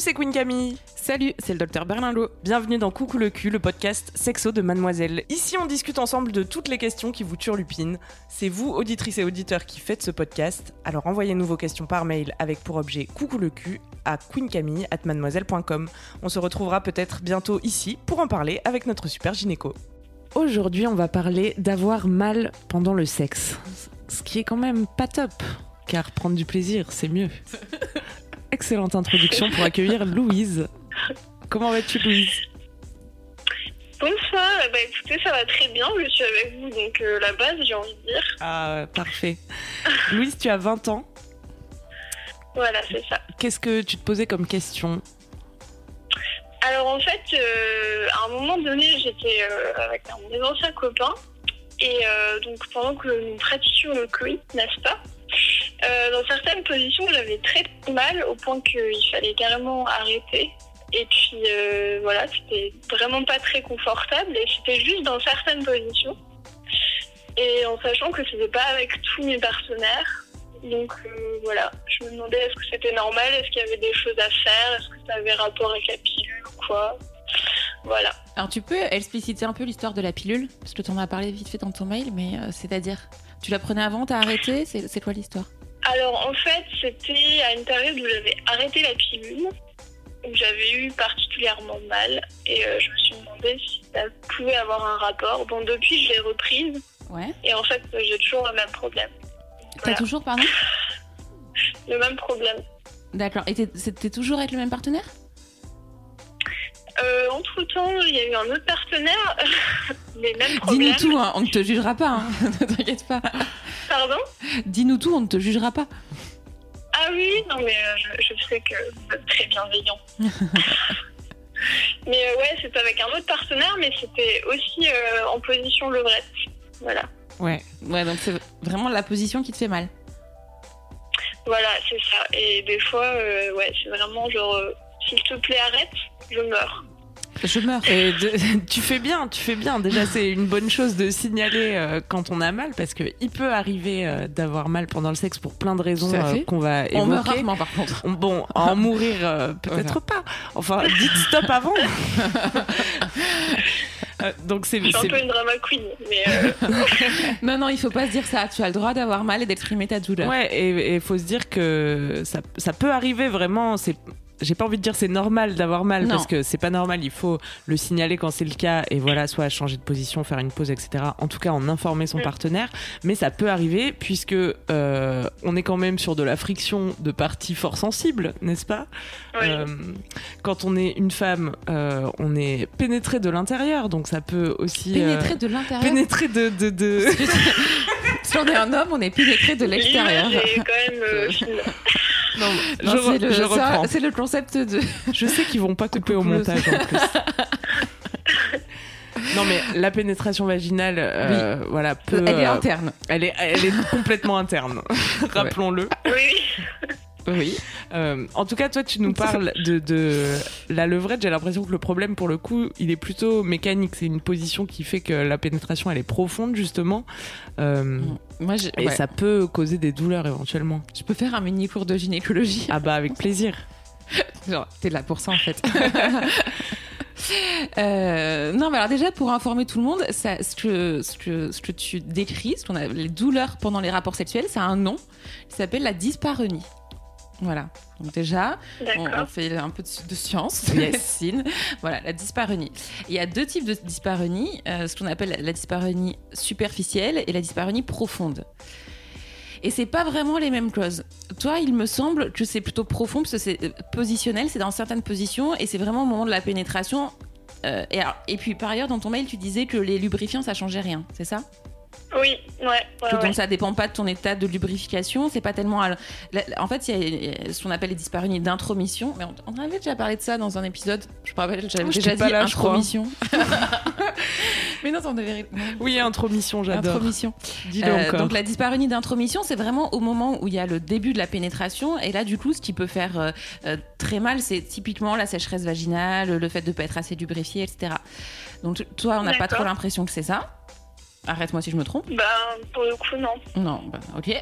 C'est Queen Camille. Salut, c'est le docteur Berlinlot. Bienvenue dans Coucou le cul, le podcast sexo de Mademoiselle. Ici, on discute ensemble de toutes les questions qui vous turlupinent. C'est vous, auditrices et auditeurs, qui faites ce podcast. Alors envoyez-nous vos questions par mail avec pour objet Coucou le cul à queencamille@mademoiselle.com. On se retrouvera peut-être bientôt ici pour en parler avec notre super gynéco. Aujourd'hui, on va parler d'avoir mal pendant le sexe. Ce qui est quand même pas top, car prendre du plaisir, c'est mieux. Excellente introduction pour accueillir Louise. Comment vas-tu, Louise? Bonsoir, bah écoutez, ça va très bien, je suis avec vous, donc euh, la base, j'ai envie de dire. Ah, parfait. Louise, tu as 20 ans. Voilà, c'est ça. Qu'est-ce que tu te posais comme question? Alors en fait, euh, à un moment donné, j'étais euh, avec un de mes anciens copains, et donc pendant que nous pratiquions le coït, n'est-ce pas? Euh, Dans certaines positions, j'avais très mal, au point qu'il fallait carrément arrêter. Et puis euh, voilà, c'était vraiment pas très confortable, et c'était juste dans certaines positions. Et en sachant que c'était pas avec tous mes partenaires. Donc euh, voilà, je me demandais est-ce que c'était normal, est-ce qu'il y avait des choses à faire, est-ce que ça avait rapport avec la pilule ou quoi. Voilà. Alors tu peux expliciter un peu l'histoire de la pilule? Parce que tu en as parlé vite fait dans ton mail, mais c'est-à-dire? Tu la prenais avant, t'as arrêté C'est quoi l'histoire Alors en fait, c'était à une période où j'avais arrêté la pilule, où j'avais eu particulièrement mal, et euh, je me suis demandé si ça pouvait avoir un rapport. Bon, depuis, je l'ai reprise, Ouais. et en fait, j'ai toujours le même problème. T'as Voilà. toujours, pardon Le même problème. D'accord. Et t'es- c'était toujours avec le même partenaire Euh, entre temps, il y a eu un autre partenaire, les mêmes problèmes. Dis-nous tout, hein, on ne te jugera pas, hein, ne t'inquiète pas. Pardon? Dis-nous tout, on ne te jugera pas. Ah oui, non mais euh, je, je sais que vous êtes très bienveillant. mais euh, ouais, c'était avec un autre partenaire, mais c'était aussi en position levrette. Voilà. Ouais. Ouais, donc c'est vraiment la position qui te fait mal. Voilà, c'est ça. Et des fois, ouais, c'est vraiment genre, s'il te plaît, arrête, je meurs. Je meurs. Et de- tu fais bien, tu fais bien. Déjà, c'est une bonne chose de signaler euh, quand on a mal, parce que il peut arriver euh, d'avoir mal pendant le sexe pour plein de raisons euh, qu'on va On meurt évoquer. rarement par contre. On- Bon, en mourir, euh, peut-être pas. Enfin, dites stop avant. Euh, donc c'est Je suis un peu une drama queen, mais euh, Non, non, il faut pas se dire ça. Tu as le droit d'avoir mal et d'exprimer ta douleur. ouais, et il faut se dire que ça, ça peut arriver vraiment. C'est j'ai pas envie de dire c'est normal d'avoir mal Non. parce que c'est pas normal. Il faut le signaler quand c'est le cas et voilà, soit changer de position, faire une pause, etc. En tout cas, en informer son Mm. partenaire. Mais ça peut arriver puisque euh, on est quand même sur de la friction de parties fort sensibles, n'est-ce pas? Oui. Euh, quand on est une femme, euh, on est pénétré de l'intérieur, donc ça peut aussi euh, Pénétrer de l'intérieur? pénétrer de, de, de... Si on est un homme, on est pénétré de l'extérieur. Quand même Non, je, c'est le- je ça, reprends. C'est le concept de. Je sais qu'ils vont pas couper au montage en plus. non mais la pénétration vaginale, euh, voilà, peut, Elle est euh, interne. elle est, elle est complètement interne. Rappelons-le. Oui, oui. Euh, en tout cas, toi, tu nous parles de, de la levrette. J'ai l'impression que le problème, pour le coup, il est plutôt mécanique. C'est une position qui fait que la pénétration, elle est profonde, justement. Euh, Moi, je, Et ouais. ça peut causer des douleurs éventuellement. je peux faire un mini cours de gynécologie. Ah bah avec plaisir. Genre, t'es là pour ça en fait. Euh, non, mais alors déjà pour informer tout le monde, ça, ce, que, ce, que, ce que tu décris, ce qu'on a, les douleurs pendant les rapports sexuels, ça a un nom qui s'appelle la dyspareunie. Voilà. Donc déjà, on, fait un peu de, de science, de médecine. Voilà, la dyspareunie. Il y a deux types de dyspareunie, euh, ce qu'on appelle la dyspareunie superficielle et la dyspareunie profonde. Et c'est pas vraiment les mêmes choses. Toi, il me semble que c'est plutôt profond parce que c'est euh, positionnel, c'est dans certaines positions et c'est vraiment au moment de la pénétration. Euh, et, alors- et puis par ailleurs, dans ton mail, tu disais que les lubrifiants ça changeait rien, c'est ça? Oui, ouais. donc ça dépend pas de ton état de lubrification. C'est pas tellement. En fait, il y a ce qu'on appelle les disparunis d'intromission. Mais on, avait déjà parlé de ça dans un épisode. Je me rappelle, j'avais déjà dit intromission. mais non, on devait. Oui, intromission, j'adore. Intromission. Dis-le euh, encore. Donc la disparunie d'intromission, c'est vraiment au moment où il y a le début de la pénétration. Et là, du coup, ce qui peut faire euh, euh, très mal, c'est typiquement la sécheresse vaginale, le fait de pas être assez lubrifié, etc. Donc toi, on n'a pas trop l'impression que c'est ça. Arrête-moi si je me trompe. Ben, pour le coup, non. Non, bah, ok.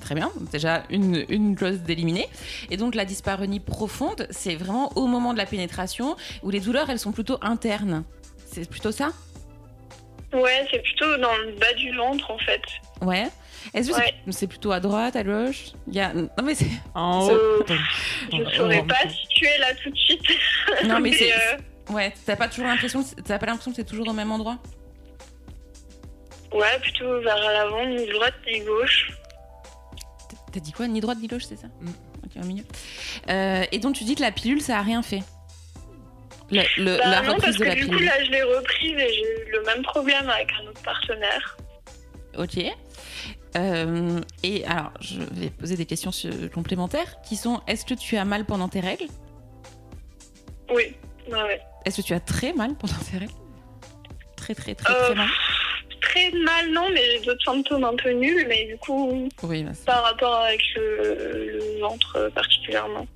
Très bien, déjà une, une clause d'éliminer. Et donc la dyspareunie profonde, c'est vraiment au moment de la pénétration où les douleurs, elles sont plutôt internes. C'est plutôt ça? Ouais, c'est plutôt dans le bas du ventre en fait. Ouais. Est-ce que c'est plutôt à droite, à gauche? Il y a... Non mais c'est en haut. je ne saurais pas si tu es là tout de suite. Non mais, c'est... Euh, ouais, t'as pas toujours l'impression, t'as pas l'impression que c'est toujours au même endroit? Ouais, plutôt vers l'avant, ni droite ni gauche. T'as dit quoi Ni droite ni gauche, c'est ça mm. Ok, au milieu. Euh, et donc tu dis que la pilule, ça a rien fait le, bah la non, parce que du coup, là, je l'ai reprise et j'ai eu le même problème avec un autre partenaire. Ok. Euh, et alors, je vais poser des questions complémentaires qui sont est-ce que tu as mal pendant tes règles? Oui, ouais. Est-ce que tu as très mal pendant tes règles? Très, très, très, très euh, mal très mal, non, mais j'ai d'autres symptômes un peu nuls, mais du coup, oui, bah, par rapport avec le, ventre particulièrement.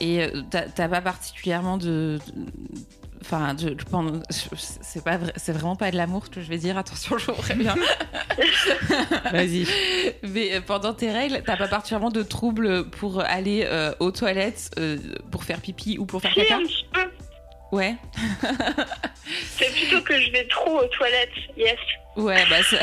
Et euh, t'as pas particulièrement de. Enfin, c'est pas c'est vraiment pas de l'amour que je vais dire. Attention, je vois bien. Vas-y. Mais euh, pendant tes règles, t'as pas particulièrement de troubles pour aller euh, aux toilettes, pour faire pipi ou pour faire caca? Ouais. c'est plutôt que je vais trop aux toilettes, yes. Ouais, bah ça,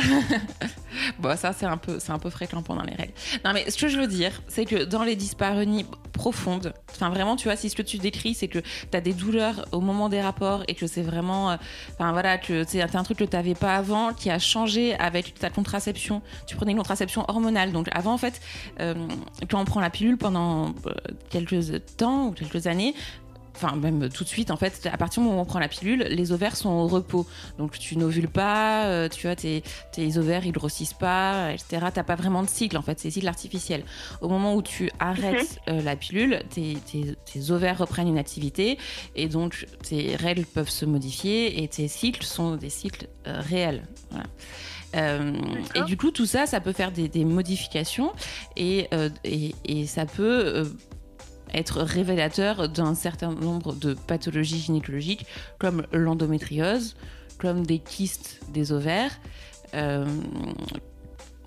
bon, ça c'est un peu, c'est un peu fréquent pendant les règles. Non, mais ce que je veux dire, c'est que dans les dyspareunies profondes, enfin vraiment, tu vois, si ce que tu décris, c'est que tu as des douleurs au moment des rapports et que c'est vraiment, euh, enfin voilà, que c'est un truc que tu n'avais pas avant, qui a changé avec ta contraception. Tu prenais une contraception hormonale, donc avant en fait, euh, quand on prend la pilule pendant euh, quelques temps ou quelques années, enfin même tout de suite en fait à partir du moment où on prend la pilule les ovaires sont au repos. Donc tu n'ovules pas euh, tu vois tes, tes, ovaires ils grossissent pas etc t'as pas vraiment de cycle en fait c'est cycle artificiel au moment où tu arrêtes euh, la pilule tes, tes, ovaires reprennent une activité et donc tes règles peuvent se modifier et tes cycles sont des cycles euh, réels. Et du coup, tout ça, ça peut faire des, modifications et, et, et, ça peut être révélateur d'un certain nombre de pathologies gynécologiques comme l'endométriose, comme des kystes des ovaires, euh,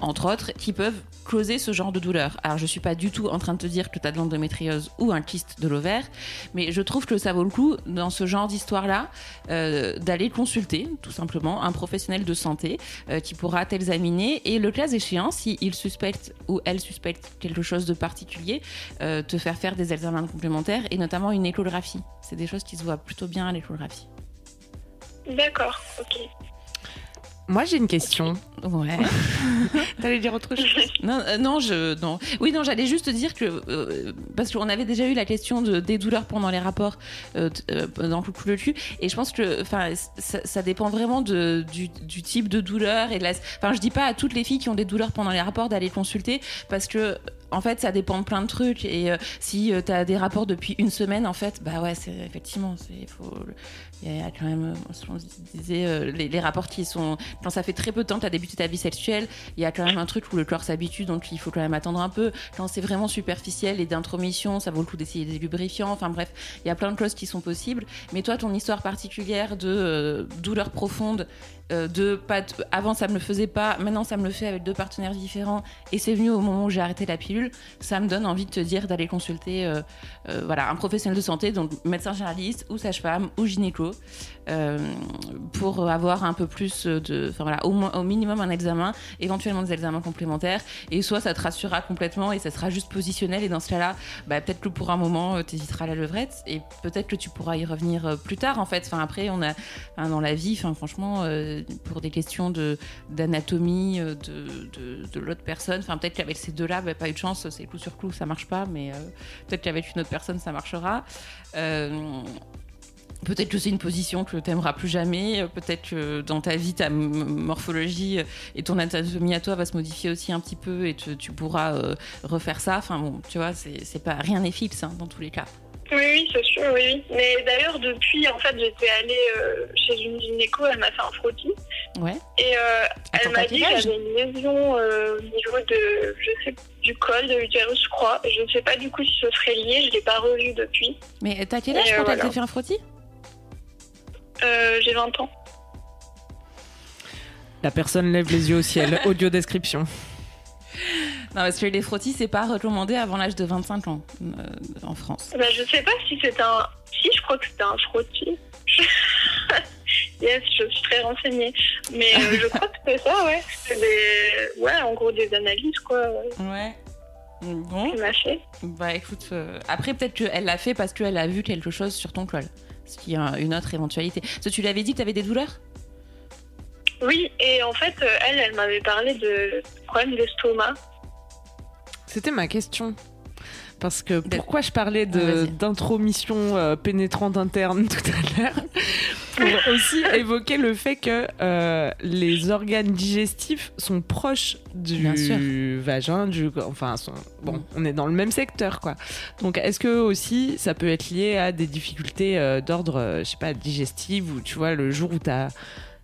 entre autres, qui peuvent causer ce genre de douleur. Alors, je suis pas du tout en train de te dire que tu as de l'endométriose ou un kyste de l'ovaire, mais je trouve que ça vaut le coup, dans ce genre d'histoire-là, euh, d'aller consulter, tout simplement, un professionnel de santé euh, qui pourra t'examiner et, le cas échéant, s'il suspecte ou elle suspecte quelque chose de particulier, euh, te faire faire des examens complémentaires et notamment une échographie. C'est des choses qui se voient plutôt bien à l'échographie. D'accord, ok. Moi, j'ai une question. Ouais. T'allais dire autre chose? Non, euh, non, je, non. Oui, non, j'allais juste dire que euh, parce qu'on avait déjà eu la question de, des douleurs pendant les rapports euh, dans le le cul, et je pense que, enfin, ça, dépend vraiment de, du, du, type de douleur et de la. Enfin, je dis pas à toutes les filles qui ont des douleurs pendant les rapports d'aller consulter parce que en fait, ça dépend de plein de trucs. Et euh, si euh, tu as des rapports depuis une semaine, en fait, bah ouais, c'est effectivement, il faut. Il y a quand même, on disait, euh, les, rapports qui sont. Quand ça fait très peu de temps que tu as débuté ta vie sexuelle, il y a quand même un truc où le corps s'habitue, donc il faut quand même attendre un peu. Quand c'est vraiment superficiel et d'intromission, ça vaut le coup d'essayer des lubrifiants. Enfin bref, il y a plein de choses qui sont possibles. Mais toi, ton histoire particulière de douleur profonde, euh, de pas avant ça me le faisait pas, maintenant ça me le fait avec deux partenaires différents et c'est venu au moment où j'ai arrêté la pilule, ça me donne envie de te dire d'aller consulter euh, euh, voilà, un professionnel de santé, donc médecin généraliste ou sage-femme ou gynéco. Euh, pour avoir un peu plus de, enfin voilà, au, minimum un examen, éventuellement des examens complémentaires, et soit ça te rassurera complètement et ça sera juste positionnel, et dans ce cas-là, bah, peut-être que pour un moment, tu hésiteras à la levrette, et peut-être que tu pourras y revenir plus tard, en fait. Enfin, après, on a, dans la vie, enfin, franchement, pour des questions d'anatomie de, de, de l'autre personne, enfin, peut-être qu'avec ces deux-là, bah, pas eu de chance, c'est clou sur clou, ça marche pas, mais peut-être qu'avec une autre personne, ça marchera. Peut-être que c'est une position que tu n'aimeras plus jamais. Peut-être que dans ta vie, ta morphologie et ton anatomie à toi va se modifier aussi un petit peu et tu pourras refaire ça. Enfin bon, tu vois, c'est pas rien n'est fixe hein, dans tous les cas. Oui, oui, c'est sûr, oui, Mais d'ailleurs, depuis, en fait, j'étais allée euh, chez une gynéco, elle m'a fait un frottis. Ouais. Et euh, elle m'a dit que j'avais une lésion euh, au niveau de, je sais, du col, de l'utérus, je crois. Je ne sais pas du coup si ce serait lié, je ne l'ai pas revu depuis. Mais t'as quel âge quand elle t'a fait un frottis? J'ai 20 ans. La personne lève les yeux au ciel. Audio description. Non, parce que les frottis, c'est pas recommandé avant l'âge de 25 ans euh, en France. Bah, je sais pas si c'est un. Si, je crois que c'était un frottis. yes, je suis très renseignée. Mais euh, je crois que c'est ça, ouais. C'est des. Ouais, en gros, des analyses, quoi. Ouais. Bon. m'a fait. Bah écoute, euh, après, peut-être qu'elle l'a fait parce qu'elle a vu quelque chose sur ton col. Ce qui est une autre éventualité. Parce que tu l'avais dit que tu avais des douleurs? Oui, et en fait, elle, elle m'avait parlé de problèmes d'estomac. C'était ma question. Parce que pourquoi je parlais d'intromission euh, pénétrante interne tout à l'heure Pour aussi évoquer le fait que euh, les organes digestifs sont proches du vagin, du, enfin, bon, mm. on est dans le même secteur, quoi. Donc, est-ce que aussi ça peut être lié à des difficultés euh, d'ordre, je sais pas, digestif ou tu vois, le jour où tu as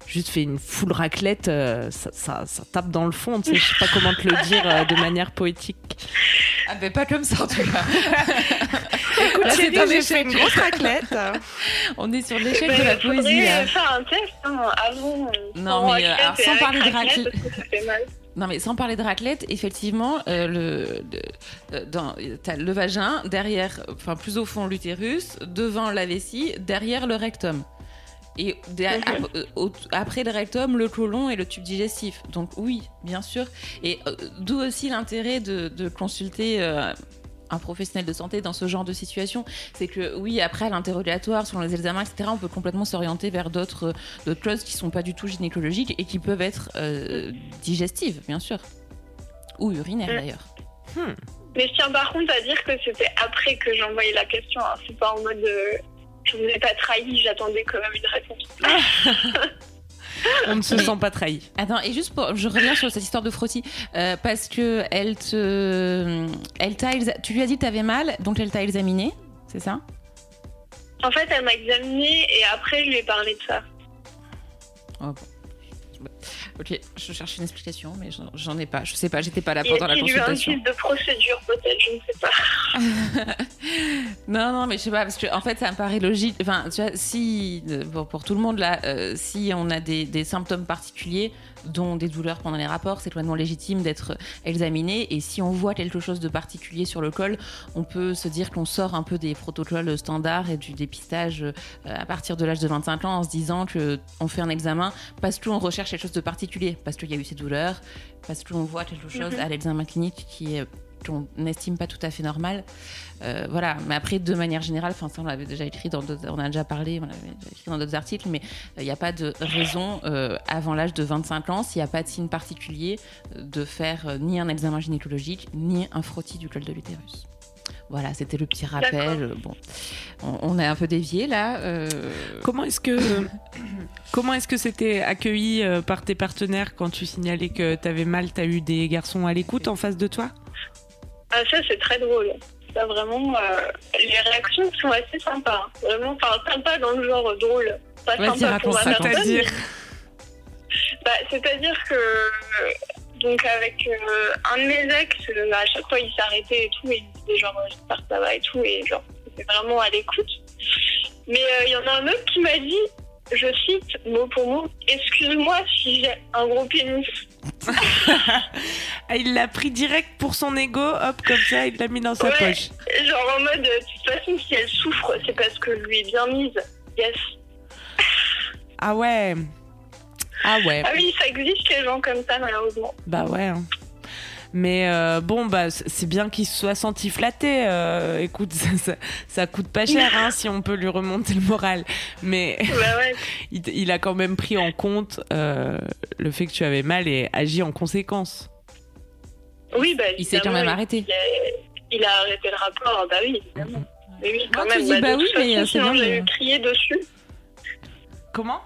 juste fait une full raclette, euh, ça, ça, tape dans le fond. Tu sais, je sais pas comment te le dire euh, de manière poétique. Ah ben pas comme ça en tout cas. Écoute, Thierry, j'ai une grosse raclette. On est sur l'échec de la poésie là. faire un test hein, avant. Non mais alors, sans parler de raclette. Non mais sans parler de raclette, effectivement, euh, le, dans, as le vagin, derrière, enfin plus au fond l'utérus, devant la vessie, derrière le rectum. Et euh, après le rectum, le côlon et le tube digestif. Donc oui, bien sûr. Et euh, d'où aussi l'intérêt de, consulter euh, un professionnel de santé dans ce genre de situation. C'est que oui, après l'interrogatoire, sur les examens, etc., on peut complètement s'orienter vers d'autres choses qui sont pas du tout gynécologiques et qui peuvent être digestives, bien sûr. Ou urinaires d'ailleurs. Hmm. Mais je tiens par contre à dire que c'était après que j'ai envoyé la question. Hein. C'est pas en mode je ne vous ai pas trahi, j'attendais quand même une réponse. On ne se sent pas trahi. Attends, et juste pour, je reviens sur cette histoire de frottis, euh, parce que elle te, elle t'a, tu lui as dit que tu avais mal, donc elle t'a examiné, c'est ça? En fait, elle m'a examiné et après je lui ai parlé de ça. Oh, Ok, je cherche une explication, mais j'en ai pas. Je sais pas, j'étais pas là pendant la consultation. Il y a un de procédure, peut-être, je ne sais pas. non, non, mais je sais pas, parce que en fait, ça me paraît logique. Enfin, tu vois, si, pour, tout le monde, là, euh, si on a des, des symptômes particuliers, dont des douleurs pendant les rapports, c'est totalement légitime d'être examiné. Et si on voit quelque chose de particulier sur le col, on peut se dire qu'on sort un peu des protocoles standards et du dépistage euh, à partir de l'âge de 25 ans en se disant qu'on fait un examen parce qu'on recherche quelque chose de particulier, parce qu'il y a eu ces douleurs, parce qu'on voit quelque chose mhm. à l'examen clinique qui est qu'on n'estime pas tout à fait normal. Euh, voilà, mais après, de manière générale, enfin, ça on l'avait déjà écrit dans on a déjà parlé, on l'avait écrit dans d'autres articles, mais il euh, n'y a pas de raison euh, avant l'âge de 25 ans, s'il n'y a pas de signe particulier, de faire ni un examen gynécologique, ni un frottis du col de l'utérus. Voilà, c'était le petit rappel. Bon, on, est un peu dévié là. Comment est-ce que comment est-ce que c'était accueilli par tes partenaires quand tu signalais que tu avais mal Tu as eu des garçons à l'écoute en face de toi? Ah, ça, c'est très drôle. Ça, vraiment, euh, les réactions sont assez sympas. Hein. Vraiment, enfin, sympa dans le genre drôle. Pas sympa pour la personne. Bah, c'est-à-dire que, donc, avec euh, un de mes ex, euh, à chaque fois, il s'arrêtait et tout, et il disait genre, j'espère que ça va et tout, et genre, c'était vraiment à l'écoute. Mais il y en a un autre qui m'a dit, je cite mot pour mot, excuse-moi si j'ai un gros pénis. Il l'a pris direct pour son ego, hop, comme ça, il l'a mis dans sa poche. Genre en mode, de toute façon, si elle souffre, c'est parce que lui est bien mise. Yes. Ah ouais. Ah ouais. Ah oui, ça existe les gens comme ça, malheureusement. Bah ouais. Hein. Mais euh, bon, bah, c'est bien qu'il se soit senti flatté. Euh, écoute, ça, coûte pas cher hein, si on peut lui remonter le moral. Mais bah il, a quand même pris en compte euh, le fait que tu avais mal et agi en conséquence. Oui, bah, il s'est quand même arrêté. Il a, arrêté le rapport, bah oui, évidemment. Mais oui, quand Moi, tu même. dis bah de oui, mais, c'est bien, j'ai mais- crié dessus. Comment?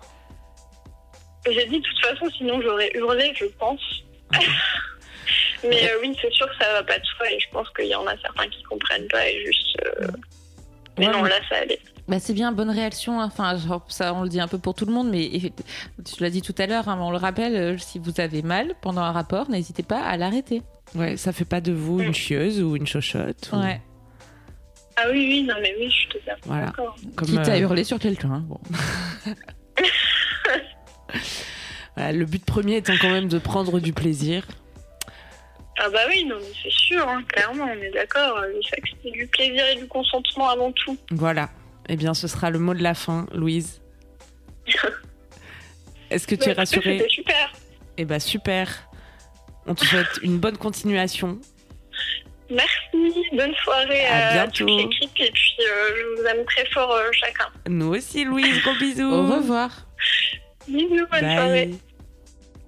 J'ai dit de toute façon, sinon j'aurais hurlé, je pense. mais euh, oui, c'est sûr que ça va pas de soi et je pense qu'il y en a certains qui comprennent pas et juste. euh, Mais Ouais, non, là ça allait. Bah, c'est bien, bonne réaction. hein. Enfin, genre, ça, on le dit un peu pour tout le monde, mais tu l'as dit tout à l'heure, hein, on le rappelle, euh, si vous avez mal pendant un rapport, n'hésitez pas à l'arrêter. Ouais, ça fait pas de vous une chieuse ou une chochotte. ou- Ouais. Ah oui, oui, non, mais oui, je suis totalement Voilà. d'accord. Comme, Quitte à euh, hurler sur quelqu'un. hein. Bon. voilà, le but premier étant quand même de prendre du plaisir. Ah bah oui, non, mais c'est sûr, hein, clairement, on est d'accord. Le sexe, c'est du plaisir et du consentement avant tout. Voilà. Eh bien, ce sera le mot de la fin, Louise. Est-ce que tu es Bah, rassurée C'était super. Eh ben super. On te souhaite une bonne continuation. Merci, bonne soirée À à, bientôt. toute l'équipe et puis euh, je vous aime très fort euh, chacun. Nous aussi, Louise. Gros bisous. Au revoir. Bisous, bonne soirée.